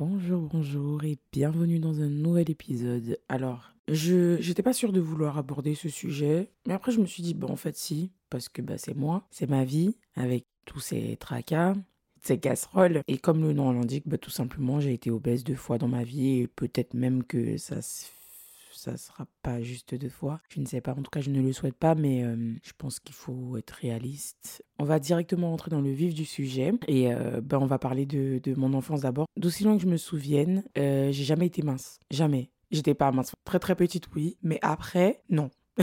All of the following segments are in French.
Bonjour, bonjour et bienvenue dans un nouvel épisode. Alors, je j'étais pas sûre de vouloir aborder ce sujet, mais après je me suis dit bon en fait si parce que bah c'est moi, c'est ma vie avec tous ces tracas, ces casseroles et comme le nom l'indique, bah tout simplement j'ai été obèse deux fois dans ma vie et peut-être même que ça se ça sera pas juste deux fois. Je ne sais pas, en tout cas, je ne le souhaite pas, mais euh, je pense qu'il faut être réaliste. On va directement entrer dans le vif du sujet et euh, ben, on va parler de, de mon enfance d'abord. D'aussi loin que je me souvienne, euh, j'ai jamais été mince. Jamais. J'étais pas mince. Très très petite, oui, mais après, non.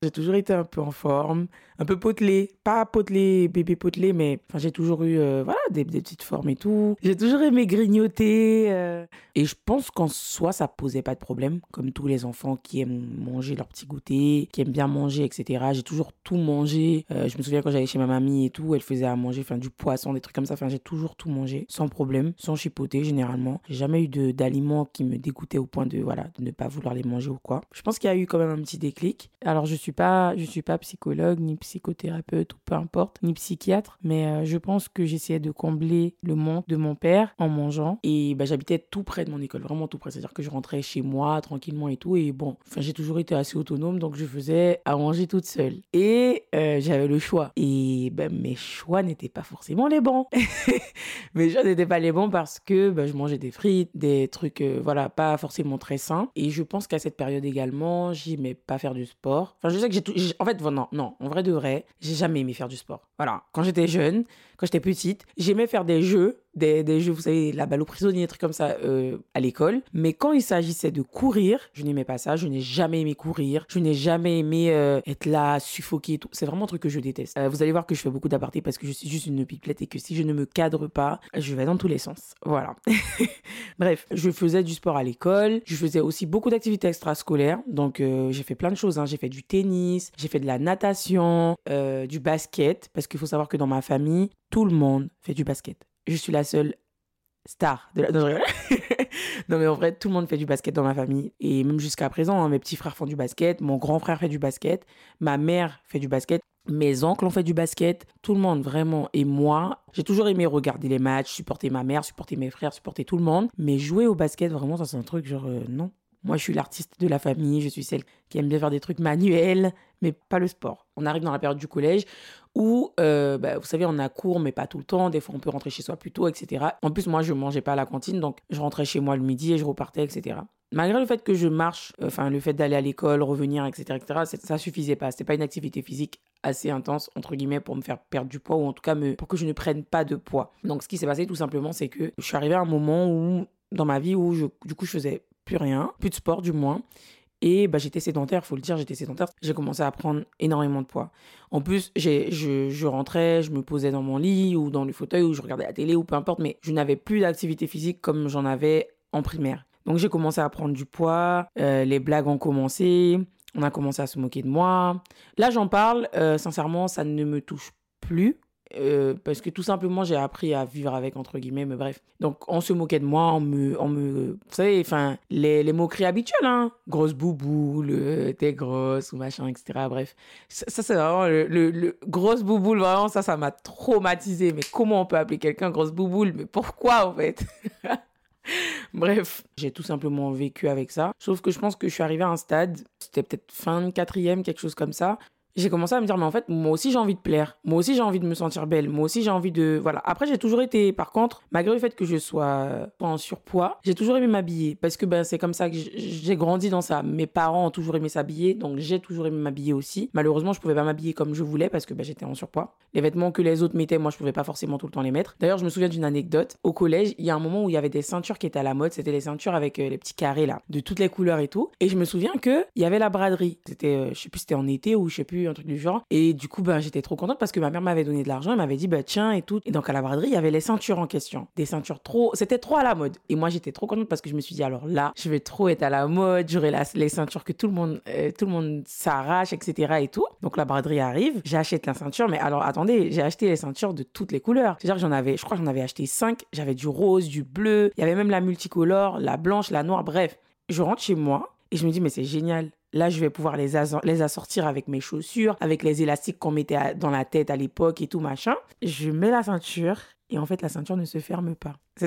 J'ai toujours été un peu en forme, un peu potelé. Pas potelé, bébé potelé, mais enfin, j'ai toujours eu euh, voilà, des, petites formes et tout. J'ai toujours aimé grignoter. Euh. Et je pense qu'en soi, ça posait pas de problème. Comme tous les enfants qui aiment manger leur petit goûter, qui aiment bien manger, etc. J'ai toujours tout mangé. Euh, je me souviens quand j'allais chez ma mamie et tout, elle faisait à manger enfin, du poisson, des trucs comme ça. Enfin, j'ai toujours tout mangé, sans problème, sans chipoter généralement. J'ai jamais eu d'aliments qui me dégoûtaient au point de, voilà, de ne pas vouloir les manger ou quoi. Je pense qu'il y a eu quand même un petit déclic. Alors, je suis suis pas, je suis pas psychologue, ni psychothérapeute, ou peu importe, ni psychiatre, mais euh, je pense que j'essayais de combler le manque de mon père en mangeant. Et bah, j'habitais tout près de mon école, vraiment tout près. C'est-à-dire que je rentrais chez moi tranquillement et tout. Et bon, enfin, j'ai toujours été assez autonome, donc je faisais à manger toute seule. Et euh, j'avais le choix. Et ben mes choix n'étaient pas forcément les bons. mes choix n'étaient pas les bons parce que bah, je mangeais des frites, des trucs, euh, voilà, pas forcément très sains. Et je pense qu'à cette période également, j'aimais pas faire du sport. Enfin, je sais que j'ai tout. En fait, non, non, en vrai de vrai, j'ai jamais aimé faire du sport. Voilà. Quand j'étais jeune, quand j'étais petite, j'aimais faire des jeux des, jeux, vous savez, la balle aux prisonniers, des trucs comme ça euh, à l'école. Mais quand il s'agissait de courir, je n'aimais pas ça. Je n'ai jamais aimé courir. Je n'ai jamais aimé euh, être là, suffoquer et tout. C'est vraiment un truc que je déteste. Euh, vous allez voir que je fais beaucoup d'apartés parce que je suis juste une pipelette et que si je ne me cadre pas, je vais dans tous les sens. Voilà. Bref, je faisais du sport à l'école. Je faisais aussi beaucoup d'activités extrascolaires. Donc, j'ai fait plein de choses. Hein. J'ai fait du tennis, j'ai fait de la natation, du basket. Parce qu'il faut savoir que dans ma famille, tout le monde fait du basket je suis la seule star de la... Non, mais en vrai, tout le monde fait du basket dans ma famille. Et même jusqu'à présent, hein, mes petits frères font du basket, mon grand frère fait du basket, ma mère fait du basket, mes oncles ont fait du basket, tout le monde vraiment. Et moi, j'ai toujours aimé regarder les matchs, supporter ma mère, supporter mes frères, supporter tout le monde. Mais jouer au basket, vraiment, ça c'est un truc genre, euh, non. Moi, je suis l'artiste de la famille, je suis celle qui aime bien faire des trucs manuels, mais pas le sport. On arrive dans la période du collège où, euh, bah, vous savez, on a cours, mais pas tout le temps. Des fois, on peut rentrer chez soi plus tôt, etc. En plus, moi, je mangeais pas à la cantine, donc je rentrais chez moi le midi et je repartais, etc. Malgré le fait que je marche, enfin, le fait d'aller à l'école, revenir, etc., etc., ça suffisait pas. C'était pas une activité physique assez intense, entre guillemets, pour me faire perdre du poids, ou en tout cas, me, pour que je ne prenne pas de poids. Donc, ce qui s'est passé, tout simplement, c'est que je suis arrivé à un moment où, dans ma vie, où je, du coup, je faisais plus rien, plus de sport du moins. Et bah, j'étais sédentaire, faut le dire, j'étais sédentaire. J'ai commencé à prendre énormément de poids. En plus, je, je, rentrais, je me posais dans mon lit ou dans le fauteuil ou je regardais la télé ou peu importe, mais je n'avais plus d'activité physique comme j'en avais en primaire. Donc j'ai commencé à prendre du poids, euh, les blagues ont commencé, on a commencé à se moquer de moi. Là, j'en parle, euh, sincèrement, ça ne me touche plus euh, parce que tout simplement j'ai appris à vivre avec entre guillemets mais bref. Donc on se moquait de moi on me on me vous savez enfin les, moqueries habituelles hein. Grosse bouboule euh, t'es grosse ou machin etc bref. Ça, c'est vraiment le, le, grosse bouboule vraiment ça ça m'a traumatisé mais comment on peut appeler quelqu'un grosse bouboule? Mais pourquoi en fait? Bref, j'ai tout simplement vécu avec ça. Sauf que je pense que je suis arrivée à un stade, c'était peut-être fin de quatrième, quelque chose comme ça, j'ai commencé à me dire, mais en fait, moi aussi j'ai envie de plaire. Moi aussi j'ai envie de me sentir belle. Moi aussi j'ai envie de. Voilà. Après, j'ai toujours été, par contre, malgré le fait que je sois en surpoids, j'ai toujours aimé m'habiller. Parce que ben, c'est comme ça que j'ai grandi dans ça. Mes parents ont toujours aimé s'habiller, donc j'ai toujours aimé m'habiller aussi. Malheureusement, je pouvais pas m'habiller comme je voulais parce que ben, j'étais en surpoids. Les vêtements que les autres mettaient, moi je pouvais pas forcément tout le temps les mettre. D'ailleurs, je me souviens d'une anecdote. Au collège, il y a un moment où il y avait des ceintures qui étaient à la mode. C'était les ceintures avec euh, les petits carrés là, de toutes les couleurs et tout. Et je me souviens que il y avait la braderie. C'était, euh, je sais plus, c'était en été ou je sais plus, un truc du genre. Et du coup, ben, j'étais trop contente parce que ma mère m'avait donné de l'argent. Elle m'avait dit, bah, tiens, et tout. Et donc, à la braderie, il y avait les ceintures en question. Des ceintures trop. C'était trop à la mode. Et moi, j'étais trop contente parce que je me suis dit, alors là, je vais trop être à la mode. J'aurai les ceintures que tout le monde, euh, tout le monde s'arrache, etc. et tout. Donc, la braderie arrive. J'achète la ceinture. Mais alors, attendez, j'ai acheté les ceintures de toutes les couleurs. C'est-à-dire j'en avais, je crois que j'en avais acheté cinq. J'avais du rose, du bleu. Il y avait même la multicolore, la blanche, la noire. Bref. Je rentre chez moi et je me dis, mais c'est génial. Là, je vais pouvoir les, assortir avec mes chaussures, avec les élastiques qu'on mettait dans la tête à l'époque et tout machin. Je mets la ceinture et en fait, la ceinture ne se ferme pas.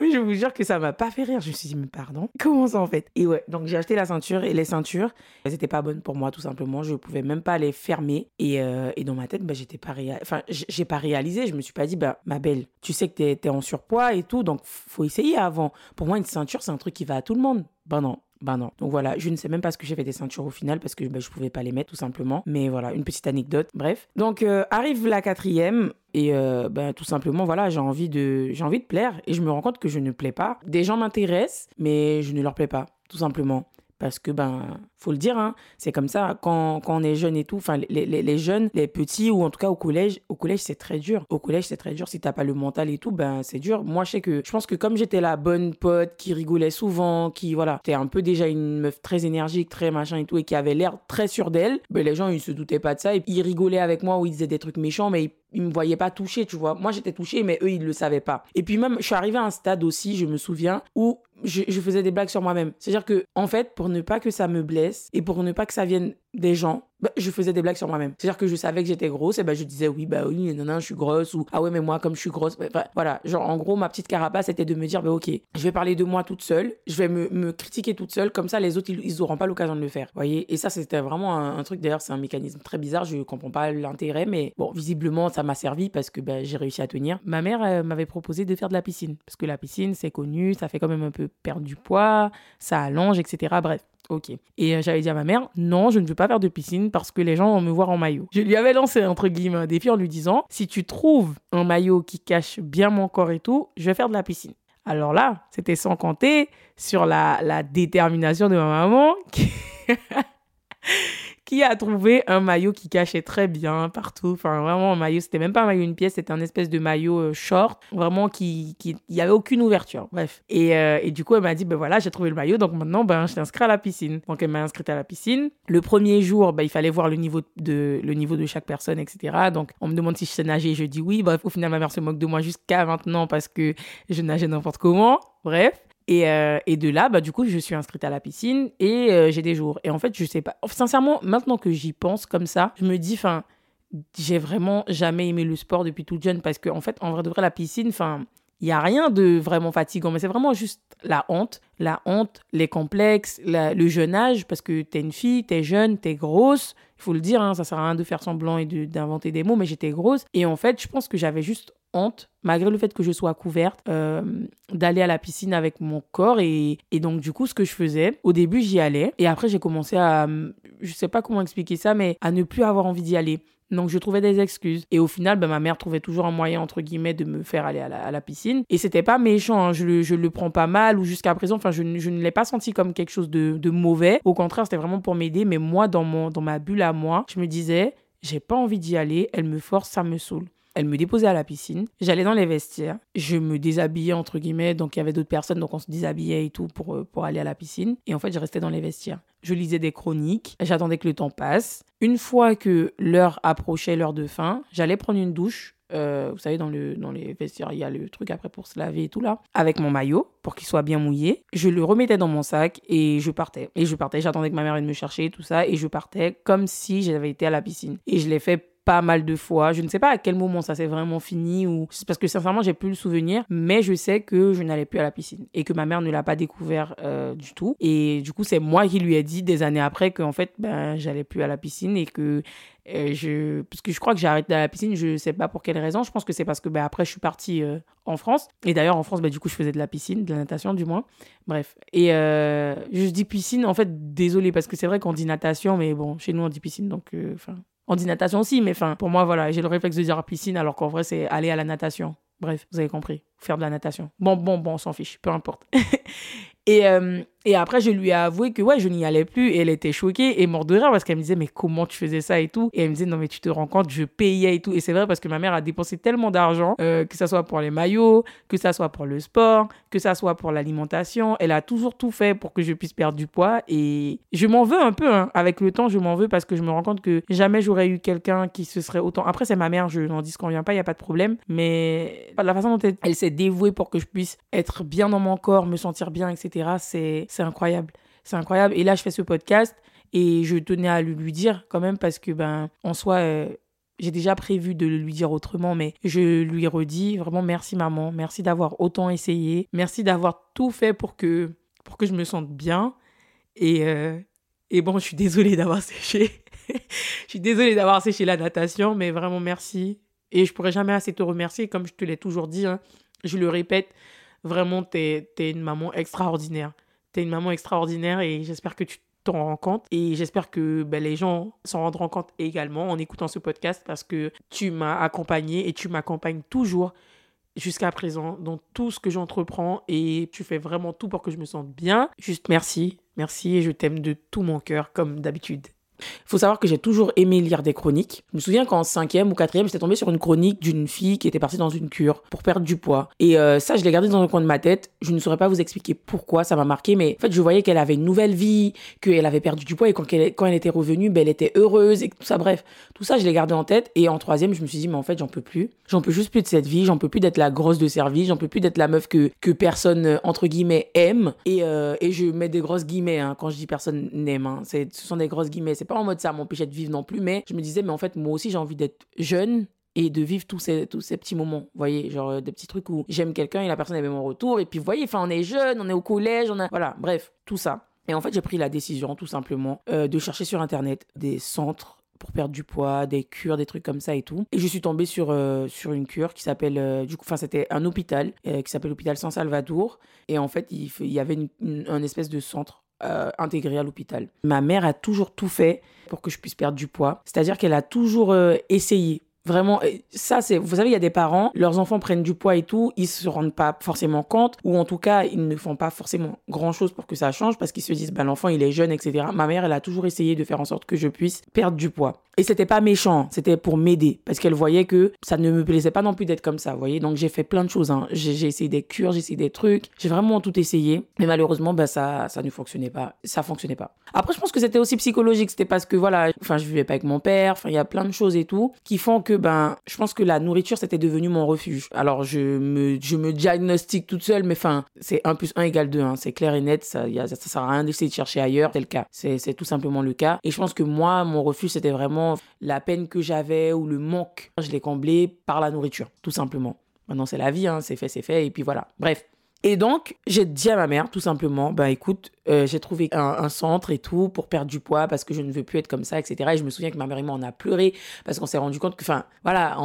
Oui, je vous jure que ça m'a pas fait rire. Je me suis dit, mais pardon, comment ça en fait? Et ouais, donc j'ai acheté la ceinture et les ceintures, elles étaient pas bonnes pour moi tout simplement. Je pouvais même pas les fermer et, euh, et dans ma tête, bah, j'étais pas enfin, j'ai pas réalisé. Je me suis pas dit, bah ma belle, tu sais que t'es es en surpoids et tout, donc faut essayer avant. Pour moi, une ceinture, c'est un truc qui va à tout le monde. Bah non, ben non. Donc voilà, je ne sais même pas ce que j'ai fait des ceintures au final parce que ben, je pouvais pas les mettre tout simplement. Mais voilà, une petite anecdote. Bref. Donc euh, arrive la quatrième et ben, tout simplement voilà, j'ai envie de j'ai envie de plaire et je me rends compte que je ne plais pas. Des gens m'intéressent, mais je ne leur plais pas tout simplement. Parce que, ben, faut le dire, hein, c'est comme ça, quand, on est jeune et tout, enfin, les, jeunes, les petits, ou en tout cas au collège, au collège, c'est très dur. Au collège, c'est très dur. Si t'as pas le mental et tout, ben, c'est dur. Moi, je sais que, je pense que comme j'étais la bonne pote qui rigolait souvent, qui, voilà, t'es un peu déjà une meuf très énergique, très machin et tout, et qui avait l'air très sûre d'elle, ben, les gens, ils se doutaient pas de ça. Ils rigolaient avec moi ou ils disaient des trucs méchants, mais ils ils me voyaient pas toucher, tu vois. Moi, j'étais touchée, mais eux, ils le savaient pas. Et puis même, je suis arrivée à un stade aussi, je me souviens, où je, faisais des blagues sur moi-même. C'est-à-dire que, en fait, pour ne pas que ça me blesse et pour ne pas que ça vienne des gens, bah, je faisais des blagues sur moi-même. C'est-à-dire que je savais que j'étais grosse et bah, je disais oui, bah oui, non, non, je suis grosse ou ah ouais, mais moi, comme je suis grosse. Bah, voilà, genre en gros, ma petite carapace était de me dire bah ok, je vais parler de moi toute seule, je vais me, me critiquer toute seule, comme ça les autres, ils, n'auront pas l'occasion de le faire. voyez Et ça, c'était vraiment un, truc, d'ailleurs, c'est un mécanisme très bizarre, je comprends pas l'intérêt, mais bon, visiblement, ça m'a servi parce que j'ai réussi à tenir. Ma mère m'avait proposé de faire de la piscine parce que la piscine, c'est connu, ça fait quand même un peu perdre du poids, ça allonge, etc. Bref. Ok. Et euh, j'avais dit à ma mère, non, je ne veux pas faire de piscine parce que les gens vont me voir en maillot. Je lui avais lancé, entre guillemets, un défi en lui disant, si tu trouves un maillot qui cache bien mon corps et tout, je vais faire de la piscine. Alors là, c'était sans compter sur la, la détermination de ma maman qui qui a trouvé un maillot qui cachait très bien partout. Enfin, vraiment, un maillot, c'était même pas un maillot une pièce, c'était un espèce de maillot euh, short, vraiment qui, qui, il y avait aucune ouverture. Bref. Et, euh, et du coup, elle m'a dit, ben voilà, j'ai trouvé le maillot, donc maintenant, ben, je t'inscris à la piscine. Donc, elle m'a inscrite à la piscine. Le premier jour, ben, il fallait voir le niveau de, le niveau de chaque personne, etc. Donc, on me demande si je sais nager, je dis oui. Bref, au final, ma mère se moque de moi jusqu'à maintenant parce que je nageais n'importe comment. Bref. Et, euh, et, de là, bah, du coup, je suis inscrite à la piscine et euh, j'ai des jours. Et en fait, je sais pas. Sincèrement, maintenant que j'y pense comme ça, je me dis, enfin, j'ai vraiment jamais aimé le sport depuis toute jeune parce qu'en en fait, en vrai de vrai, la piscine, enfin, il n'y a rien de vraiment fatigant, mais c'est vraiment juste la honte. La honte, les complexes, le jeune âge, parce que tu es une fille, tu es jeune, tu es grosse. Il faut le dire, hein, ça sert à rien de faire semblant et d'inventer des mots, mais j'étais grosse. Et en fait, je pense que j'avais juste honte, malgré le fait que je sois couverte, euh, d'aller à la piscine avec mon corps. Et, et, donc, du coup, ce que je faisais, au début, j'y allais. Et après, j'ai commencé à, je sais pas comment expliquer ça, mais à ne plus avoir envie d'y aller. Donc je trouvais des excuses. Et au final, ben, ma mère trouvait toujours un moyen, entre guillemets, de me faire aller à la, à la piscine. Et c'était pas méchant, hein. je, le, je, le, prends pas mal ou jusqu'à présent, enfin, je, je, ne l'ai pas senti comme quelque chose de, de mauvais. Au contraire, c'était vraiment pour m'aider. Mais moi, dans, mon, dans ma bulle à moi, je me disais, j'ai pas envie d'y aller, elle me force, ça me saoule. Elle me déposait à la piscine. J'allais dans les vestiaires. Je me déshabillais, entre guillemets. Donc, il y avait d'autres personnes. Donc, on se déshabillait et tout pour, euh, pour aller à la piscine. Et en fait, je restais dans les vestiaires. Je lisais des chroniques. J'attendais que le temps passe. Une fois que l'heure approchait, l'heure de fin, j'allais prendre une douche. Euh, vous savez, dans, le, dans les vestiaires, il y a le truc après pour se laver et tout là, avec mon maillot pour qu'il soit bien mouillé. Je le remettais dans mon sac et je partais. Et je partais, j'attendais que ma mère vienne me chercher, tout ça, et je partais comme si j'avais été à la piscine. Et je l'ai fait pas mal de fois. Je ne sais pas à quel moment ça s'est vraiment fini ou parce que sincèrement j'ai plus le souvenir, mais je sais que je n'allais plus à la piscine et que ma mère ne l'a pas découvert euh, du tout. Et du coup c'est moi qui lui ai dit des années après qu'en fait ben j'allais plus à la piscine et que euh, je parce que je crois que j'ai arrêté à la piscine, je sais pas pour quelle raison. Je pense que c'est parce que ben, après je suis partie euh, en France et d'ailleurs en France ben, du coup je faisais de la piscine, de la natation du moins. Bref et je dis piscine en fait désolé parce que c'est vrai qu'on dit natation mais bon chez nous on dit piscine donc enfin on dit natation aussi, mais pour moi, voilà, j'ai le réflexe de dire piscine, alors qu'en vrai, c'est aller à la natation. Bref, vous avez compris. Faire de la natation. Bon, bon, bon, on s'en fiche, peu importe. et, euh, et après, je lui ai avoué que ouais, je n'y allais plus et elle était choquée et morte de rire parce qu'elle me disait, mais comment tu faisais ça et tout? Et elle me disait, non, mais tu te rends compte, je payais et tout. Et c'est vrai parce que ma mère a dépensé tellement d'argent, euh, que ça soit pour les maillots, que ça soit pour le sport, que ça soit pour l'alimentation. Elle a toujours tout fait pour que je puisse perdre du poids et je m'en veux un peu. Hein. Avec le temps, je m'en veux parce que je me rends compte que jamais j'aurais eu quelqu'un qui se serait autant. Après, c'est ma mère, je n'en dis qu'on vient pas, il n'y a pas de problème. Mais la façon dont elle, s'est dévouée pour que je puisse être bien dans mon corps, me sentir bien, etc., c'est c'est incroyable. C'est incroyable. Et là, je fais ce podcast et je tenais à lui, dire quand même parce que, ben, en soi, euh, j'ai déjà prévu de lui dire autrement, mais je lui redis vraiment merci maman, merci d'avoir autant essayé, merci d'avoir tout fait pour que, pour que je me sente bien. Et, euh, et bon, je suis désolée d'avoir séché. je suis désolée d'avoir séché la natation, mais vraiment merci. Et je pourrais jamais assez te remercier, comme je te l'ai toujours dit. Hein. je le répète, vraiment, tu es, une maman extraordinaire. Tu es une maman extraordinaire et j'espère que tu t'en rends compte. Et j'espère que ben, les gens s'en rendront compte également en écoutant ce podcast parce que tu m'as accompagné et tu m'accompagnes toujours jusqu'à présent dans tout ce que j'entreprends et tu fais vraiment tout pour que je me sente bien. Juste merci, merci et je t'aime de tout mon cœur comme d'habitude. Il faut savoir que j'ai toujours aimé lire des chroniques. Je me souviens qu'en cinquième ou quatrième, j'étais tombée sur une chronique d'une fille qui était partie dans une cure pour perdre du poids. Et euh, ça, je l'ai gardé dans un coin de ma tête. Je ne saurais pas vous expliquer pourquoi ça m'a marqué, mais en fait, je voyais qu'elle avait une nouvelle vie, qu'elle avait perdu du poids et quand elle, était revenue, ben, elle était heureuse et tout ça. Bref, tout ça, je l'ai gardé en tête. Et en troisième, je me suis dit, mais en fait, j'en peux plus. J'en peux juste plus de cette vie. J'en peux plus d'être la grosse de service. J'en peux plus d'être la meuf que, que personne, euh, entre guillemets, aime. Et, euh, et je mets des grosses guillemets hein, quand je dis personne n'aime. Hein. Ce sont des grosses guillemets. Pas en mode ça m'empêchait de vivre non plus, mais je me disais, mais en fait, moi aussi, j'ai envie d'être jeune et de vivre tous ces, tous ces petits moments. Vous voyez, genre euh, des petits trucs où j'aime quelqu'un et la personne avait mon retour. Et puis, vous voyez, enfin, on est jeune, on est au collège, on a. Voilà, bref, tout ça. Et en fait, j'ai pris la décision, tout simplement, euh, de chercher sur Internet des centres pour perdre du poids, des cures, des trucs comme ça et tout. Et je suis tombée sur, euh, sur une cure qui s'appelle, du coup, enfin, c'était un hôpital qui s'appelle l'hôpital San Salvador. Et en fait, il, y avait un espèce de centre euh, intégrée à l'hôpital. Ma mère a toujours tout fait pour que je puisse perdre du poids. C'est-à-dire qu'elle a toujours euh, essayé. Vraiment, ça c'est, vous savez, il y a des parents, leurs enfants prennent du poids et tout, ils se rendent pas forcément compte, ou en tout cas, ils ne font pas forcément grand chose pour que ça change parce qu'ils se disent, ben l'enfant il est jeune, etc. Ma mère, elle a toujours essayé de faire en sorte que je puisse perdre du poids. Et c'était pas méchant, c'était pour m'aider parce qu'elle voyait que ça ne me plaisait pas non plus d'être comme ça, vous voyez. Donc j'ai fait plein de choses. Hein. J'ai essayé des cures, j'ai essayé des trucs, j'ai vraiment tout essayé, mais malheureusement, ben ça, ça ne fonctionnait pas. Ça fonctionnait pas. Après, je pense que c'était aussi psychologique. C'était parce que voilà, enfin, je vivais pas avec mon père. Enfin, il y a plein de choses et tout qui font que ben, je pense que la nourriture c'était devenu mon refuge. Alors je me, je me diagnostique toute seule, mais enfin, c'est 1 plus 1 égale 2. Hein. C'est clair et net. Ça, y a, ça sert à rien d'essayer de chercher ailleurs. C'est cas. C'est tout simplement le cas. Et je pense que moi, mon refuge c'était vraiment la peine que j'avais ou le manque. Je l'ai comblé par la nourriture, tout simplement. Maintenant, c'est la vie, hein, c'est fait, c'est fait, et puis voilà. Bref. Et donc, j'ai dit à ma mère, tout simplement, bah écoute, euh, j'ai trouvé un, centre et tout pour perdre du poids parce que je ne veux plus être comme ça, etc. Et je me souviens que ma mère et moi, on a pleuré parce qu'on s'est rendu compte que, enfin, voilà,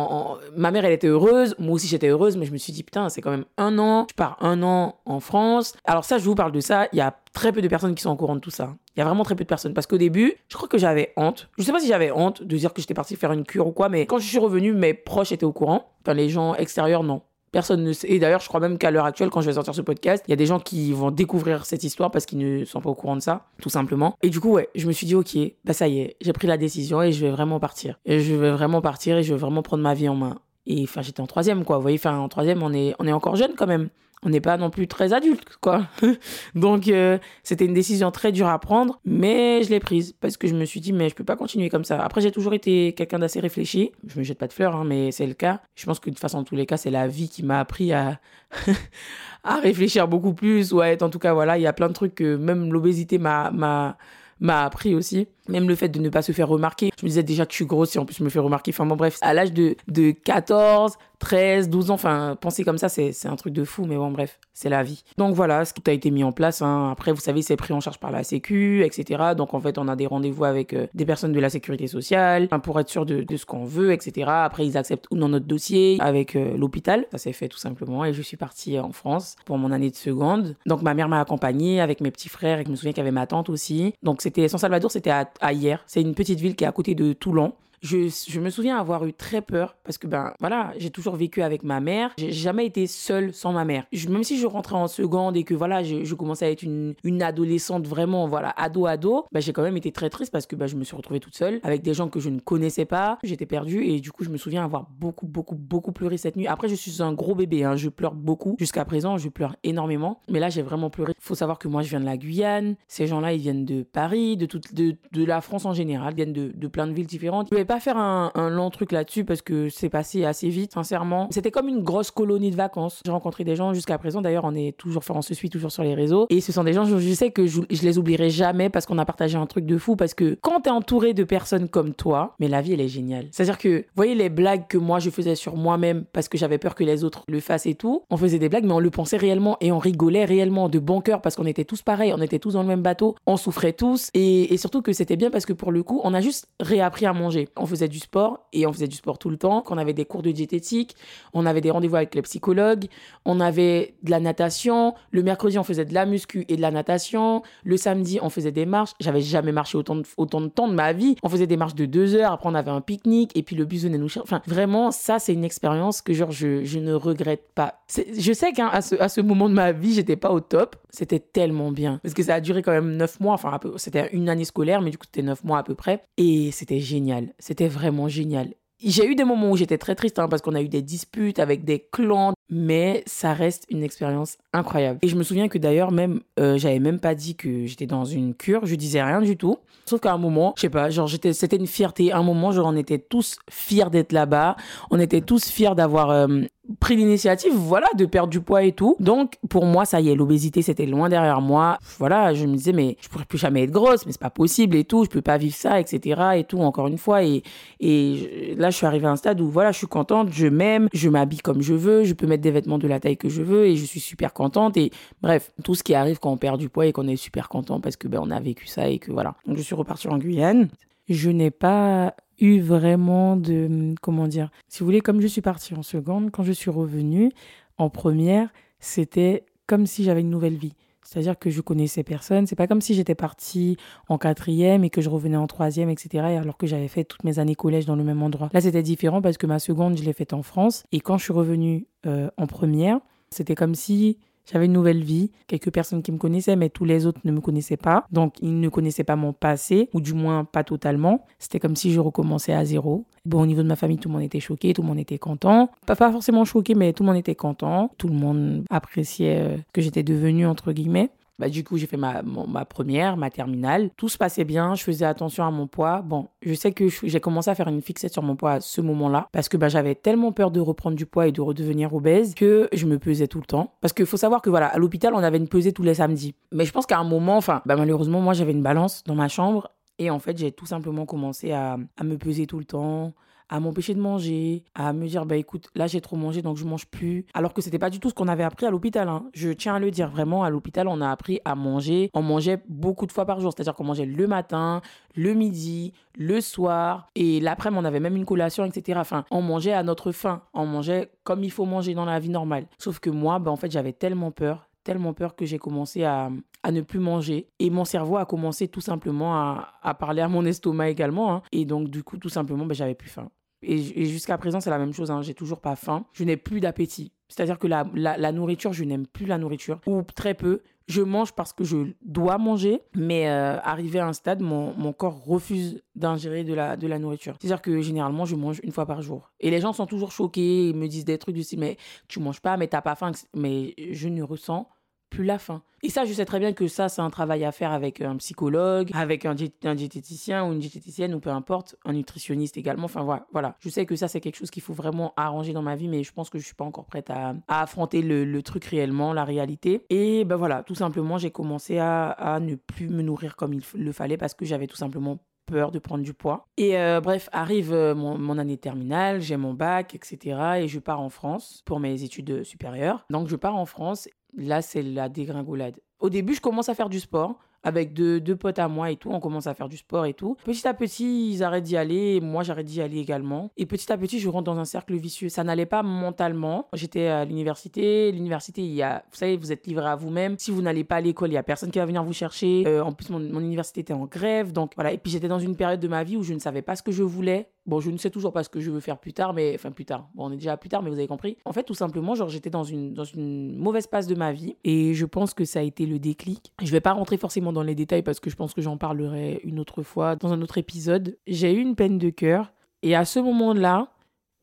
ma mère, elle était heureuse, moi aussi j'étais heureuse, mais je me suis dit, putain, c'est quand même un an, je pars un an en France. Alors ça, je vous parle de ça, il y a très peu de personnes qui sont au courant de tout ça. Il y a vraiment très peu de personnes. Parce qu'au début, je crois que j'avais honte. Je sais pas si j'avais honte de dire que j'étais partie faire une cure ou quoi, mais quand je suis revenue, mes proches étaient au courant. Enfin, les gens extérieurs, non. Personne ne sait. Et d'ailleurs, je crois même qu'à l'heure actuelle, quand je vais sortir ce podcast, il y a des gens qui vont découvrir cette histoire parce qu'ils ne sont pas au courant de ça, tout simplement. Et du coup, ouais, je me suis dit, ok, bah ça y est, j'ai pris la décision et je vais vraiment partir. Et je vais vraiment partir et je vais vraiment prendre ma vie en main. Et enfin, j'étais en troisième, quoi. Vous voyez, enfin, en troisième, on est, on est encore jeune quand même on n'est pas non plus très adulte, quoi. Donc, euh, c'était une décision très dure à prendre, mais je l'ai prise parce que je me suis dit, mais je peux pas continuer comme ça. Après, j'ai toujours été quelqu'un d'assez réfléchi. Je me jette pas de fleurs, hein, mais c'est le cas. Je pense que de façon, en tous les cas, c'est la vie qui m'a appris à, à réfléchir beaucoup plus. Ouais, en tout cas, voilà, il y a plein de trucs que même l'obésité m'a, m'a, m'a appris aussi. Même le fait de ne pas se faire remarquer. Je me disais déjà que je suis grosse et en plus je me fais remarquer. Enfin bon, bref, à l'âge de, de 14, 13, 12 ans, enfin, penser comme ça, c'est un truc de fou, mais bon, bref, c'est la vie. Donc voilà, ce qui a été mis en place. Hein. Après, vous savez, c'est pris en charge par la Sécu, etc. Donc en fait, on a des rendez-vous avec euh, des personnes de la sécurité sociale pour être sûr de, ce qu'on veut, etc. Après, ils acceptent ou non notre dossier avec euh, l'hôpital. Ça s'est fait tout simplement et je suis partie en France pour mon année de seconde. Donc ma mère m'a accompagnée avec mes petits frères et je me souviens qu'il y avait ma tante aussi. Donc c'était San Salvador, c'était à, à hier. C'est une petite ville qui est à côté de Toulon. Je, me souviens avoir eu très peur parce que, ben voilà, j'ai toujours vécu avec ma mère. J'ai jamais été seule sans ma mère. même si je rentrais en seconde et que, voilà, je, commençais à être une, une, adolescente vraiment, voilà, ado-ado, ben, j'ai quand même été très triste parce que ben, je me suis retrouvée toute seule avec des gens que je ne connaissais pas. J'étais perdue et du coup, je me souviens avoir beaucoup, beaucoup, beaucoup pleuré cette nuit. Après, je suis un gros bébé, hein. je pleure beaucoup. Jusqu'à présent, je pleure énormément. Mais là, j'ai vraiment pleuré. Faut savoir que moi, je viens de la Guyane. Ces gens-là, ils viennent de Paris, de, toute, de, de la France en général, ils viennent de, de plein de villes différentes pas faire un, long truc là-dessus parce que c'est passé assez vite, sincèrement. C'était comme une grosse colonie de vacances. J'ai rencontré des gens jusqu'à présent. D'ailleurs, on est toujours, on se suit toujours sur les réseaux. Et ce sont des gens, je, sais que je, les oublierai jamais parce qu'on a partagé un truc de fou. Parce que quand t'es entouré de personnes comme toi, mais la vie, elle est géniale. C'est-à-dire que, vous voyez les blagues que moi je faisais sur moi-même parce que j'avais peur que les autres le fassent et tout. On faisait des blagues, mais on le pensait réellement et on rigolait réellement de bon cœur parce qu'on était tous pareils, on était tous dans le même bateau, on souffrait tous et surtout que c'était bien parce que pour le coup, on a juste réappris à manger. On faisait du sport et on faisait du sport tout le temps. Qu'on avait des cours de diététique, on avait des rendez-vous avec les psychologues, on avait de la natation. Le mercredi, on faisait de la muscu et de la natation. Le samedi, on faisait des marches. J'avais jamais marché autant de, autant de temps de ma vie. On faisait des marches de deux heures. Après, on avait un pique-nique et puis le bus venait nous chercher. Enfin, vraiment, ça, c'est une expérience que genre je, je ne regrette pas. Je sais qu'à ce, à ce moment de ma vie, j'étais pas au top. C'était tellement bien parce que ça a duré quand même neuf mois. Enfin, c'était une année scolaire, mais du coup, c'était neuf mois à peu près. Et c'était génial. C'était vraiment génial. J'ai eu des moments où j'étais très triste hein, parce qu'on a eu des disputes avec des clans, mais ça reste une expérience incroyable. Et je me souviens que d'ailleurs, même, euh, j'avais même pas dit que j'étais dans une cure, je disais rien du tout. Sauf qu'à un moment, je sais pas, genre, j'étais, c'était une fierté. À un moment, genre, on était tous fiers d'être là-bas. On était tous fiers d'avoir euh, pris l'initiative, voilà, de perdre du poids et tout. Donc, pour moi, ça y est, l'obésité, c'était loin derrière moi. Voilà, je me disais, mais je pourrais plus jamais être grosse, mais c'est pas possible et tout, je peux pas vivre ça, etc. et tout, encore une fois. Et, et là, je suis arrivée à un stade où, voilà, je suis contente, je m'aime, je m'habille comme je veux, je peux mettre des vêtements de la taille que je veux et je suis super contente. Et bref, tout ce qui arrive quand on perd du poids et qu'on est super content parce que, ben, on a vécu ça et que voilà. Donc, je suis repartie en Guyane. Je n'ai pas eu vraiment de comment dire si vous voulez comme je suis partie en seconde quand je suis revenue en première c'était comme si j'avais une nouvelle vie. C'est-à-dire que je connaissais personne c'est pas comme si j'étais partie en quatrième et que je revenais en troisième etc et alors que j'avais fait toutes mes années collège dans le même endroit. Là c'était différent parce que ma seconde je l'ai faite en France et quand je suis revenue euh, en première c'était comme si j'avais une nouvelle vie, quelques personnes qui me connaissaient, mais tous les autres ne me connaissaient pas. Donc, ils ne connaissaient pas mon passé, ou du moins pas totalement. C'était comme si je recommençais à zéro. Bon, au niveau de ma famille, tout le monde était choqué, tout le monde était content. Pas, forcément choqué, mais tout le monde était content. Tout le monde appréciait euh, que j'étais devenue, entre guillemets. Bah, du coup, j'ai fait ma, ma première, ma terminale. Tout se passait bien, je faisais attention à mon poids. Bon, je sais que j'ai commencé à faire une fixette sur mon poids à ce moment-là parce que bah, j'avais tellement peur de reprendre du poids et de redevenir obèse que je me pesais tout le temps. Parce qu'il faut savoir que voilà, à l'hôpital, on avait une pesée tous les samedis. Mais je pense qu'à un moment, enfin, bah, malheureusement, moi, j'avais une balance dans ma chambre et en fait, j'ai tout simplement commencé à, à me peser tout le temps, à m'empêcher de manger, à me dire bah écoute, là j'ai trop mangé donc je mange plus. Alors que c'était pas du tout ce qu'on avait appris à l'hôpital. hein. Je tiens à le dire vraiment, à l'hôpital on a appris à manger. On mangeait beaucoup de fois par jour, c'est-à-dire qu'on mangeait le matin, le midi, le soir et l'après-midi on avait même une collation, etc. Enfin, on mangeait à notre faim, on mangeait comme il faut manger dans la vie normale. Sauf que moi, bah en fait j'avais tellement peur tellement peur que j'ai commencé à, à ne plus manger. Et mon cerveau a commencé tout simplement à, à parler à mon estomac également. hein. Et donc, du coup, tout simplement, ben, j'avais plus faim. Et, jusqu'à présent, c'est la même chose. Hein. J'ai toujours pas faim. Je n'ai plus d'appétit. C'est-à-dire que la, la, nourriture, je n'aime plus la nourriture. Ou très peu. Je mange parce que je dois manger. Mais euh, arrivé à un stade, mon, mon corps refuse d'ingérer de la, de la nourriture. C'est-à-dire que généralement, je mange une fois par jour. Et les gens sont toujours choqués. Ils me disent des trucs du style, mais tu manges pas, mais t'as pas faim. Mais je ne ressens plus la faim. Et ça, je sais très bien que ça, c'est un travail à faire avec un psychologue, avec un, dié- un diététicien ou une diététicienne ou peu importe, un nutritionniste également. Enfin voilà. Je sais que ça, c'est quelque chose qu'il faut vraiment arranger dans ma vie, mais je pense que je suis pas encore prête à, affronter le, truc réellement, la réalité. Et ben voilà, tout simplement, j'ai commencé à, ne plus me nourrir comme il le fallait parce que j'avais tout simplement peur de prendre du poids. Et euh, bref, arrive euh, mon année terminale, j'ai mon bac, etc. Et je pars en France pour mes études supérieures. Donc je pars en France. Là, c'est la dégringolade. Au début, je commence à faire du sport avec deux, deux potes à moi et tout. On commence à faire du sport et tout. Petit à petit, ils arrêtent d'y aller. Moi, j'arrête d'y aller également. Et petit à petit, je rentre dans un cercle vicieux. Ça n'allait pas mentalement. J'étais à l'université. L'université, il y a, vous savez, vous êtes livré à vous-même. Si vous n'allez pas à l'école, il y a personne qui va venir vous chercher. Euh, en plus, mon, mon université était en grève. Donc voilà. Et puis, j'étais dans une période de ma vie où je ne savais pas ce que je voulais. Bon, je ne sais toujours pas ce que je veux faire plus tard, mais enfin plus tard. Bon, on est déjà plus tard, mais vous avez compris. En fait, tout simplement, genre j'étais dans une dans une mauvaise passe de ma vie et je pense que ça a été le déclic. Je vais pas rentrer forcément dans les détails parce que je pense que j'en parlerai une autre fois dans un autre épisode. J'ai eu une peine de cœur et à ce moment-là,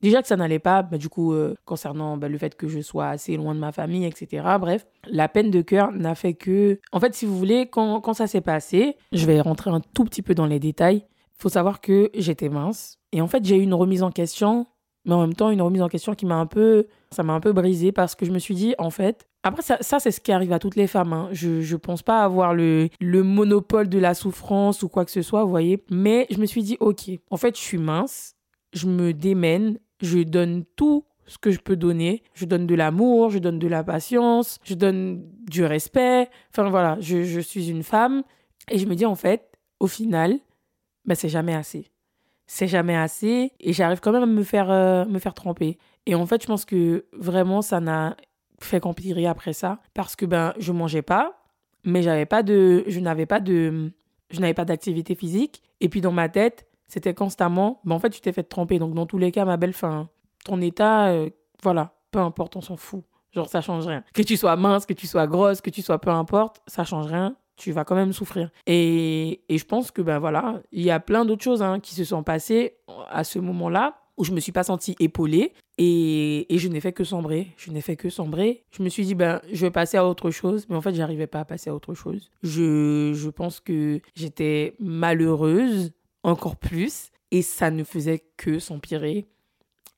Déjà que ça n'allait pas, bah, du coup, euh, concernant bah, le fait que je sois assez loin de ma famille, etc. Bref, la peine de cœur n'a fait que... En fait, si vous voulez, quand, quand ça s'est passé, je vais rentrer un tout petit peu dans les détails. Faut savoir que j'étais mince. Et en fait, j'ai eu une remise en question, mais en même temps, une remise en question qui m'a un peu. Ça m'a un peu brisé parce que je me suis dit, en fait. Après, ça, ça c'est ce qui arrive à toutes les femmes. hein. Je ne pense pas avoir le, le monopole de la souffrance ou quoi que ce soit, vous voyez. Mais je me suis dit, ok, en fait, je suis mince, je me démène, je donne tout ce que je peux donner. Je donne de l'amour, je donne de la patience, je donne du respect. Enfin voilà, je, je suis une femme. Et je me dis, en fait, au final, ben, c'est jamais assez. C'est jamais assez. Et j'arrive quand même à me faire, euh, me faire tromper. Et en fait, je pense que vraiment, ça n'a fait qu'empirer après ça. Parce que ben, je mangeais pas, mais j'avais pas de, je n'avais pas de, je n'avais pas d'activité physique. Et puis dans ma tête, c'était constamment, ben, en fait, tu t'es fait tromper. Donc dans tous les cas, ma belle, fin, ton état, euh, voilà, peu importe, on s'en fout. Genre, ça change rien. Que tu sois mince, que tu sois grosse, que tu sois peu importe, ça change rien. Tu vas quand même souffrir. Et, et je pense que, ben voilà, il y a plein d'autres choses hein, qui se sont passées à ce moment-là où je me suis pas sentie épaulée et, et je n'ai fait que sombrer. Je n'ai fait que sombrer. Je me suis dit, ben, je vais passer à autre chose. Mais en fait, j'arrivais pas à passer à autre chose. Je, je pense que j'étais malheureuse encore plus et ça ne faisait que s'empirer.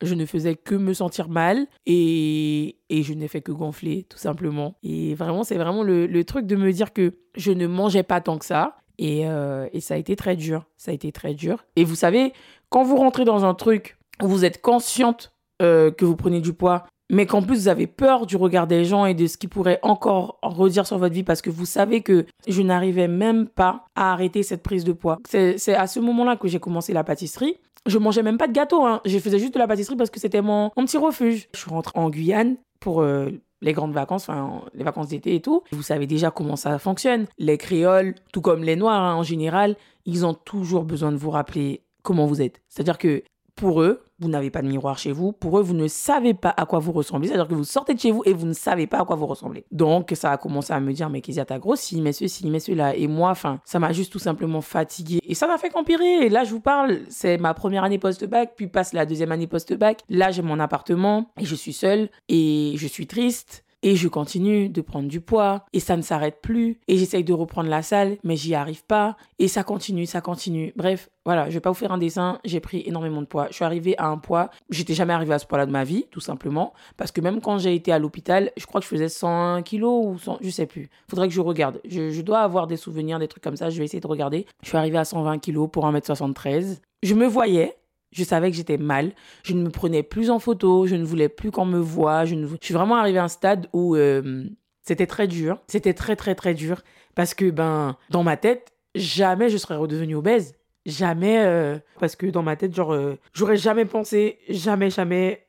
Je ne faisais que me sentir mal et, je n'ai fait que gonfler, tout simplement. Et vraiment, c'est vraiment le, truc de me dire que je ne mangeais pas tant que ça. Et, euh, et ça a été très dur. Ça a été très dur. Et vous savez, quand vous rentrez dans un truc où vous êtes consciente euh, que vous prenez du poids, mais qu'en plus vous avez peur du regard des gens et de ce qu'ils pourraient encore redire sur votre vie parce que vous savez que je n'arrivais même pas à arrêter cette prise de poids. C'est à ce moment-là que j'ai commencé la pâtisserie. Je mangeais même pas de gâteau, hein. je faisais juste de la pâtisserie parce que c'était mon, petit refuge. Je suis rentrée en Guyane pour euh, les grandes vacances, les vacances d'été et tout. Vous savez déjà comment ça fonctionne. Les créoles, tout comme les noirs hein, en général, ils ont toujours besoin de vous rappeler comment vous êtes. C'est-à-dire que pour eux, vous n'avez pas de miroir chez vous. Pour eux, vous ne savez pas à quoi vous ressemblez. C'est-à-dire que vous sortez de chez vous et vous ne savez pas à quoi vous ressemblez. Donc, ça a commencé à me dire, mais Kezia, t'as grossi, mais ceci, mais cela. Et moi, enfin, ça m'a juste tout simplement fatiguée. Et ça m'a fait qu'empirer. Et là, je vous parle, c'est ma première année post-bac, puis passe la deuxième année post-bac. Là, j'ai mon appartement et je suis seule et je suis triste. Et je continue de prendre du poids et ça ne s'arrête plus. Et j'essaye de reprendre la salle, mais j'y arrive pas. Et ça continue, ça continue. Bref, voilà, je vais pas vous faire un dessin. J'ai pris énormément de poids. Je suis arrivée à un poids. J'étais jamais arrivée à ce poids-là de ma vie, tout simplement. Parce que même quand j'ai été à l'hôpital, je crois que je faisais 101 kilos ou 100, je sais plus. Faudrait que je regarde. Je, je dois avoir des souvenirs, des trucs comme ça. Je vais essayer de regarder. Je suis arrivée à 120 kilos pour 1m73. Je me voyais. Je savais que j'étais mal. Je ne me prenais plus en photo. Je ne voulais plus qu'on me voie. Je, suis vraiment arrivée à un stade où euh, c'était très dur. C'était très, très, très dur. Parce que, ben, dans ma tête, jamais je serais redevenue obèse. Jamais. euh, parce que dans ma tête, genre, euh, j'aurais jamais pensé, jamais, jamais.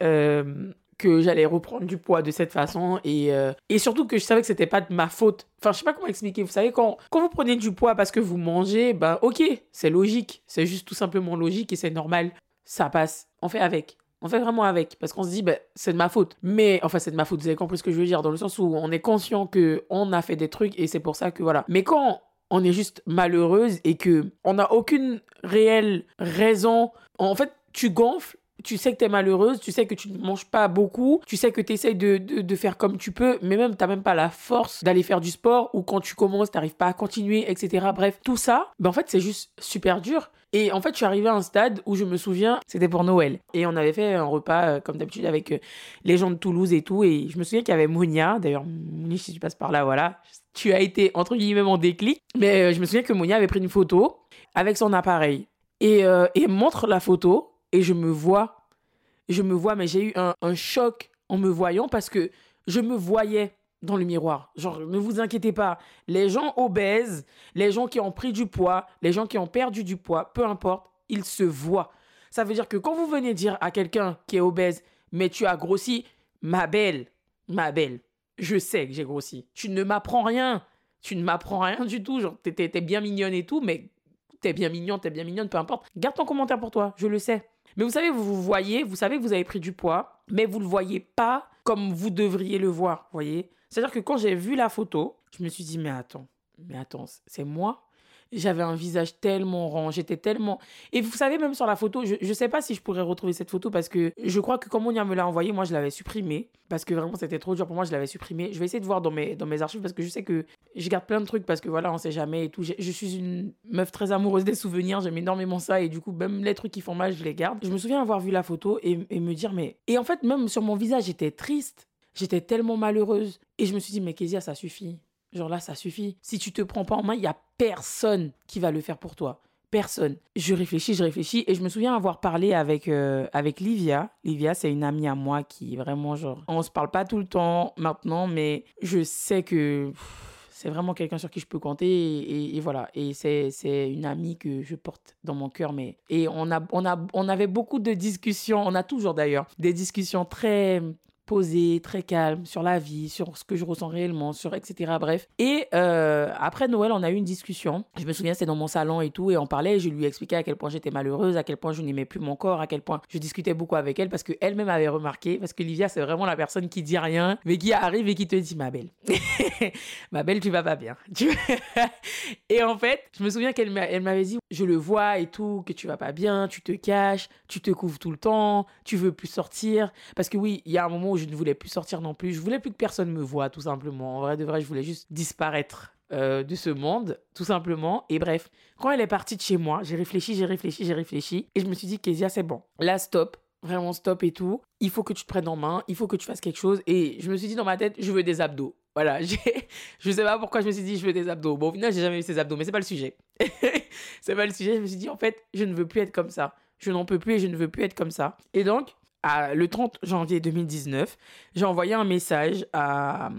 que j'allais reprendre du poids de cette façon et, et surtout que je savais que c'était pas de ma faute. Enfin, je sais pas comment expliquer. Vous savez, quand, quand vous prenez du poids parce que vous mangez, ben ok, c'est logique. C'est juste tout simplement logique et c'est normal. Ça passe. On fait avec. On fait vraiment avec. Parce qu'on se dit, ben, c'est de ma faute. Mais, enfin, c'est de ma faute. Vous avez compris ce que je veux dire. Dans le sens où on est conscient que on a fait des trucs et c'est pour ça que voilà. Mais quand on est juste malheureuse et que on n'a aucune réelle raison, en fait, tu gonfles tu sais que t'es malheureuse, tu sais que tu ne manges pas beaucoup, tu sais que tu essayes de, de, faire comme tu peux, mais même t'as même pas la force d'aller faire du sport ou quand tu commences, t'arrives pas à continuer, etc. Bref, tout ça, ben en fait, c'est juste super dur. Et en fait, je suis arrivée à un stade où je me souviens, c'était pour Noël. Et on avait fait un repas, euh, comme d'habitude, avec euh, les gens de Toulouse et tout. Et je me souviens qu'il y avait Monia. D'ailleurs, Monia, si tu passes par là, voilà. Tu as été, entre guillemets, mon déclic. Mais euh, je me souviens que Monia avait pris une photo avec son appareil. Et, et montre la photo et je me vois, je me vois, mais j'ai eu un, choc en me voyant parce que je me voyais dans le miroir. Genre, ne vous inquiétez pas, les gens obèses, les gens qui ont pris du poids, les gens qui ont perdu du poids, peu importe, ils se voient. Ça veut dire que quand vous venez dire à quelqu'un qui est obèse, mais tu as grossi, ma belle, ma belle, je sais que j'ai grossi. Tu ne m'apprends rien. Tu ne m'apprends rien du tout. Genre, t'es, bien mignonne et tout, mais t'es bien mignonne, t'es bien mignonne, peu importe. Garde ton commentaire pour toi, je le sais. Mais vous savez, vous vous voyez, vous savez que vous avez pris du poids, mais vous le voyez pas comme vous devriez le voir, voyez? C'est-à-dire que quand j'ai vu la photo, je me suis dit, mais attends, mais attends, c'est moi? J'avais un visage tellement rond, j'étais tellement... Et vous savez, même sur la photo, je ne sais pas si je pourrais retrouver cette photo parce que je crois que comme Monia me l'a envoyé, moi je l'avais supprimée parce que vraiment c'était trop dur pour moi, je l'avais supprimée. Je vais essayer de voir dans mes, dans mes archives parce que je sais que je garde plein de trucs parce que voilà, on sait jamais et tout. Je, suis une meuf très amoureuse des souvenirs, j'aime énormément ça et du coup, même les trucs qui font mal, je les garde. Je me souviens avoir vu la photo et, et me dire, mais. Et en fait, même sur mon visage, j'étais triste. J'étais tellement malheureuse. Et je me suis dit, mais Kezia, ça suffit. Genre là, ça suffit. Si tu te prends pas en main, il y a personne qui va le faire pour toi. Personne. Je réfléchis, je réfléchis. Et je me souviens avoir parlé avec, euh, avec Livia. Livia, c'est une amie à moi qui vraiment, genre, on se parle pas tout le temps maintenant, mais je sais que c'est vraiment quelqu'un sur qui je peux compter. Et, et voilà. Et c'est, une amie que je porte dans mon cœur. Mais... Et on, a, on, a, on avait beaucoup de discussions. On a toujours d'ailleurs des discussions très posé, très calme sur la vie, sur ce que je ressens réellement, sur etc. Bref. Et euh, après Noël, on a eu une discussion. Je me souviens, c'était dans mon salon et tout, et on parlait. je lui expliquais à quel point j'étais malheureuse, à quel point je n'aimais plus mon corps, à quel point je discutais beaucoup avec elle parce qu'elle-même avait remarqué. Parce que Livia, c'est vraiment la personne qui dit rien, mais qui arrive et qui te dit, ma belle, ma belle, tu vas pas bien. et en fait, je me souviens qu'elle m'avait dit, je le vois et tout, que tu vas pas bien, tu te caches, tu te couvres tout le temps, tu veux plus sortir. Parce que oui, il y a un moment je ne voulais plus sortir non plus. Je voulais plus que personne me voie, tout simplement. En vrai de vrai, je voulais juste disparaître euh, de ce monde, tout simplement. Et bref, quand elle est partie de chez moi, j'ai réfléchi, j'ai réfléchi, j'ai réfléchi. Et je me suis dit, Kezia, c'est bon. Là, stop. Vraiment stop et tout. Il faut que tu te prennes en main. Il faut que tu fasses quelque chose. Et je me suis dit dans ma tête, je veux des abdos. Voilà, je sais pas pourquoi je me suis dit je veux des abdos. Bon, au final, j'ai jamais eu ces abdos, mais c'est pas le sujet. c'est pas le sujet. Je me suis dit en fait, je ne veux plus être comme ça. Je n'en peux plus et je ne veux plus être comme ça. Et donc, le 30 janvier 2019, j'ai envoyé un message à,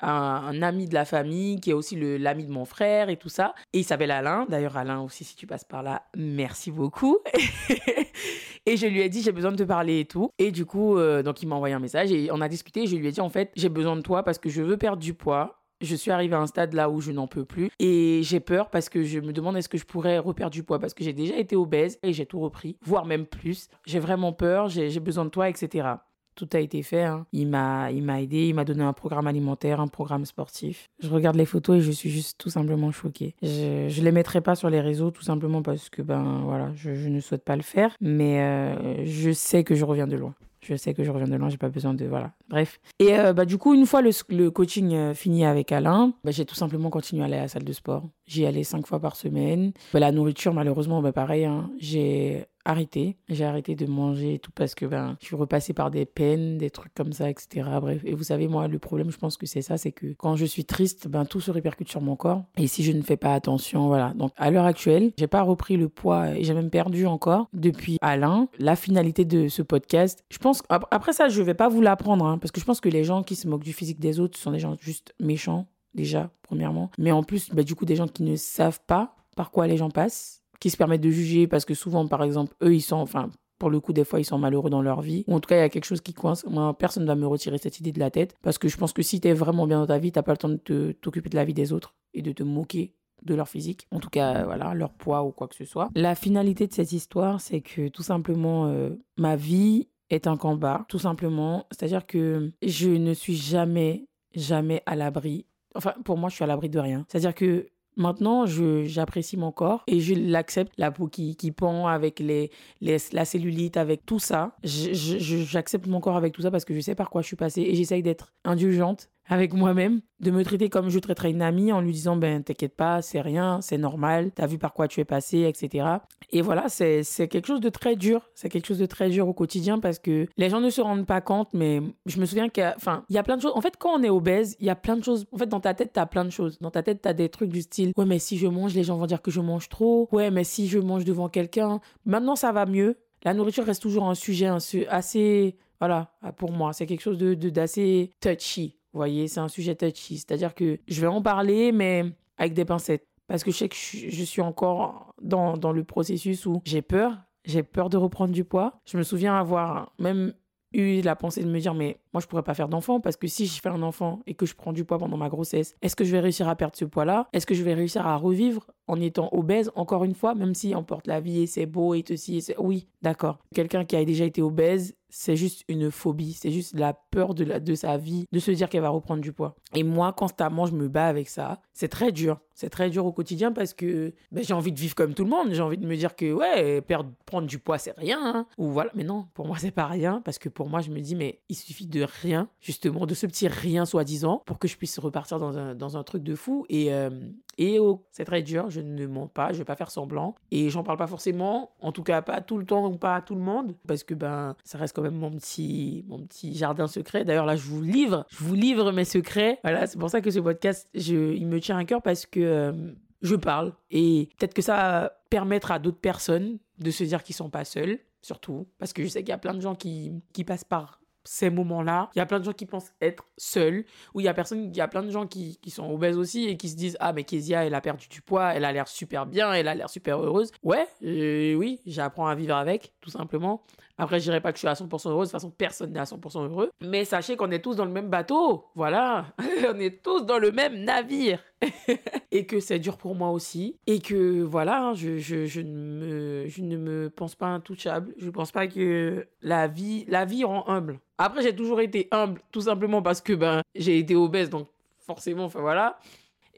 un ami de la famille qui est aussi l'ami de mon frère et tout ça. Et il s'appelle Alain. D'ailleurs, Alain aussi, si tu passes par là, merci beaucoup. et je lui ai dit, j'ai besoin de te parler et tout. Et du coup, euh, donc il m'a envoyé un message et on a discuté. je lui ai dit, en fait, j'ai besoin de toi parce que je veux perdre du poids je suis arrivée à un stade là où je n'en peux plus et j'ai peur parce que je me demande est-ce que je pourrais reperdre du poids parce que j'ai déjà été obèse et j'ai tout repris, voire même plus. J'ai vraiment peur, j'ai besoin de toi, etc. Tout a été fait. Hein. Il m'a, il m'a aidé, il m'a donné un programme alimentaire, un programme sportif. Je regarde les photos et je suis juste tout simplement choquée. Je, je les mettrai pas sur les réseaux tout simplement parce que ben voilà, je, ne souhaite pas le faire, mais euh, je sais que je reviens de loin. Je sais que je reviens de loin, j'ai pas besoin de. Voilà. Bref. Et euh, bah, du coup, une fois le, coaching euh, fini avec Alain, bah, j'ai tout simplement continué à aller à la salle de sport. J'y allais cinq fois par semaine. Bah, la nourriture, malheureusement, bah, pareil, hein, j'ai arrêté. J'ai arrêté de manger tout parce que ben, je suis repassée par des peines, des trucs comme ça, etc. Bref. Et vous savez, moi, le problème, je pense que c'est ça, c'est que quand je suis triste, ben, tout se répercute sur mon corps. Et si je ne fais pas attention, voilà. Donc, à l'heure actuelle, j'ai pas repris le poids et j'ai même perdu encore depuis Alain. La finalité de ce podcast, je pense, après ça, je vais pas vous l'apprendre, hein, parce que je pense que les gens qui se moquent du physique des autres sont des gens juste méchants, déjà, premièrement. Mais en plus, ben, du coup, des gens qui ne savent pas par quoi les gens passent qui se permettent de juger parce que souvent, par exemple, eux, ils sont, enfin, pour le coup, des fois, ils sont malheureux dans leur vie. Ou en tout cas, il y a quelque chose qui coince. Moi, personne ne va me retirer cette idée de la tête. Parce que je pense que si tu es vraiment bien dans ta vie, t'as pas le temps de t'occuper de la vie des autres et de te moquer de leur physique, en tout cas, voilà, leur poids ou quoi que ce soit. La finalité de cette histoire, c'est que tout simplement, euh, ma vie est un combat, tout simplement. C'est-à-dire que je ne suis jamais, jamais à l'abri. Enfin, pour moi, je suis à l'abri de rien. C'est-à-dire que Maintenant, j'apprécie mon corps et je l'accepte. La peau qui, qui pend avec les, les, la cellulite, avec tout ça. J'accepte mon corps avec tout ça parce que je sais par quoi je suis passée et j'essaye d'être indulgente avec moi-même, de me traiter comme je traiterais une amie en lui disant ben t'inquiète pas, c'est rien, c'est normal, t'as vu par quoi tu es passé, etc. Et voilà, c'est quelque chose de très dur, c'est quelque chose de très dur au quotidien parce que les gens ne se rendent pas compte, mais je me souviens qu'il y a, y a plein de choses. En fait, quand on est obèse, il y a plein de choses. En fait, dans ta tête, t'as plein de choses. Dans ta tête, t'as des trucs du style ouais, mais si je mange, les gens vont dire que je mange trop. Ouais, mais si je mange devant quelqu'un, maintenant ça va mieux. La nourriture reste toujours un sujet assez, voilà, pour moi, c'est quelque chose de d'assez touchy vous voyez, c'est un sujet touchy. C'est-à-dire que je vais en parler, mais avec des pincettes. Parce que je sais que je suis encore dans, dans le processus où j'ai peur. J'ai peur de reprendre du poids. Je me souviens avoir même eu la pensée de me dire mais moi je pourrais pas faire d'enfant parce que si je fais un enfant et que je prends du poids pendant ma grossesse, est-ce que je vais réussir à perdre ce poids-là? Est-ce que je vais réussir à revivre en étant obèse encore une fois même si on porte la vie et c'est beau et ceci oui, d'accord. Quelqu'un qui a déjà été obèse c'est juste une phobie, c'est juste la peur de, la, de sa vie, de se dire qu'elle va reprendre du poids. Et moi, constamment, je me bats avec ça. C'est très dur. C'est très dur au quotidien parce que ben, j'ai envie de vivre comme tout le monde. J'ai envie de me dire que, ouais, perdre, prendre du poids, c'est rien. Hein. Ou voilà. Mais non, pour moi, c'est pas rien parce que pour moi, je me dis, mais il suffit de rien, justement, de ce petit rien soi-disant pour que je puisse repartir dans un, dans un truc de fou. Et, euh, et oh, c'est très dur. Je ne mens pas. Je vais pas faire semblant. Et j'en parle pas forcément. En tout cas, pas tout le temps ou pas à tout le monde parce que, ben, ça reste quand même mon petit, mon petit jardin secret. D'ailleurs, là, je vous livre. Je vous livre mes secrets. Voilà. C'est pour ça que ce podcast, je, il me tient à cœur parce que euh, je parle. Et peut-être que ça va permettre à d'autres personnes de se dire qu'ils sont pas seuls, surtout. Parce que je sais qu'il y a plein de gens qui, qui passent par ces moments-là. Il y a plein de gens qui pensent être seuls, ou il y a, personne, il y a plein de gens qui, qui sont obèses aussi et qui se disent Ah, mais Kezia, elle a perdu du poids, elle a l'air super bien, elle a l'air super heureuse. Ouais, euh, oui, j'apprends à vivre avec, tout simplement. Après, je dirais pas que je suis à 100% heureuse. De toute façon, personne n'est à 100% heureux. Mais sachez qu'on est tous dans le même bateau. Voilà. on est tous dans le même navire. et que c'est dur pour moi aussi. Et que voilà, je, je, je, ne me, je ne me pense pas intouchable. Je ne pense pas que la vie, la vie rend humble. Après, j'ai toujours été humble, tout simplement parce que ben, j'ai été obèse. Donc, forcément, enfin voilà.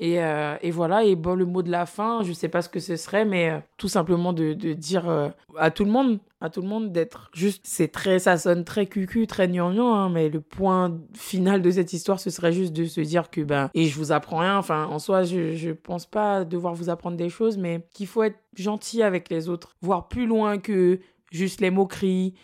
Et, euh, et, voilà, et bon, le mot de la fin, je sais pas ce que ce serait, mais euh, tout simplement de, dire euh, à tout le monde, à tout le monde d'être juste, c'est très, ça sonne très cucu, très gnangnan, hein, mais le point final de cette histoire, ce serait juste de se dire que, ben, et je vous apprends rien, enfin, en soi, je, je pense pas devoir vous apprendre des choses, mais qu'il faut être gentil avec les autres, voir plus loin que juste les moqueries,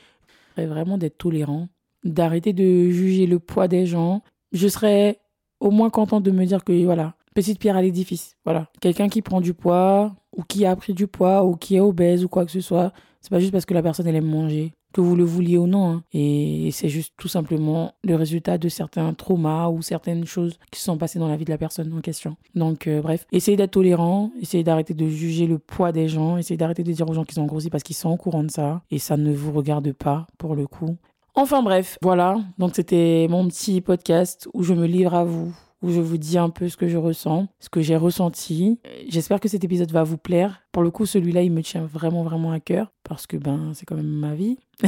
et vraiment d'être tolérant, d'arrêter de juger le poids des gens. Je serais au moins content de me dire que voilà, petite pierre à l'édifice. Voilà. Quelqu'un qui prend du poids, ou qui a pris du poids, ou qui est obèse, ou quoi que ce soit, c'est pas juste parce que la personne elle aime manger, que vous le vouliez ou non. Hein. Et c'est juste tout simplement le résultat de certains traumas ou certaines choses qui se sont passées dans la vie de la personne en question. Donc, euh, bref, essayez d'être tolérant, essayez d'arrêter de juger le poids des gens, essayez d'arrêter de dire aux gens qu'ils sont grossis parce qu'ils sont au courant de ça. Et ça ne vous regarde pas pour le coup. Enfin bref, voilà. Donc c'était mon petit podcast où je me livre à vous où je vous dis un peu ce que je ressens, ce que j'ai ressenti. J'espère que cet épisode va vous plaire. Pour le coup, celui-là, il me tient vraiment, vraiment à cœur parce que ben, c'est quand même ma vie.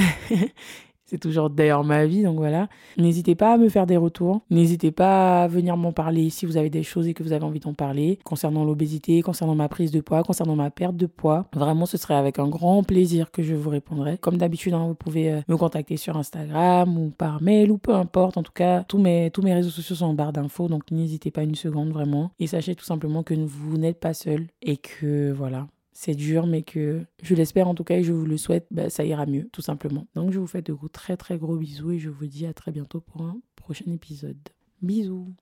C'est toujours d'ailleurs ma vie, donc voilà. N'hésitez pas à me faire des retours. N'hésitez pas à venir m'en parler si vous avez des choses et que vous avez envie d'en parler. Concernant l'obésité, concernant ma prise de poids, concernant ma perte de poids. Vraiment, ce serait avec un grand plaisir que je vous répondrai. Comme d'habitude, hein, vous pouvez euh, me contacter sur Instagram ou par mail ou peu importe. En tout cas, tous mes, tous mes réseaux sociaux sont en barre d'infos, donc n'hésitez pas une seconde vraiment. Et sachez tout simplement que vous n'êtes pas seul et que voilà, c'est dur, mais que je l'espère en tout cas et je vous le souhaite, bah, ça ira mieux, tout simplement. Donc je vous fais de gros, très très gros bisous et je vous dis à très bientôt pour un prochain épisode. Bisous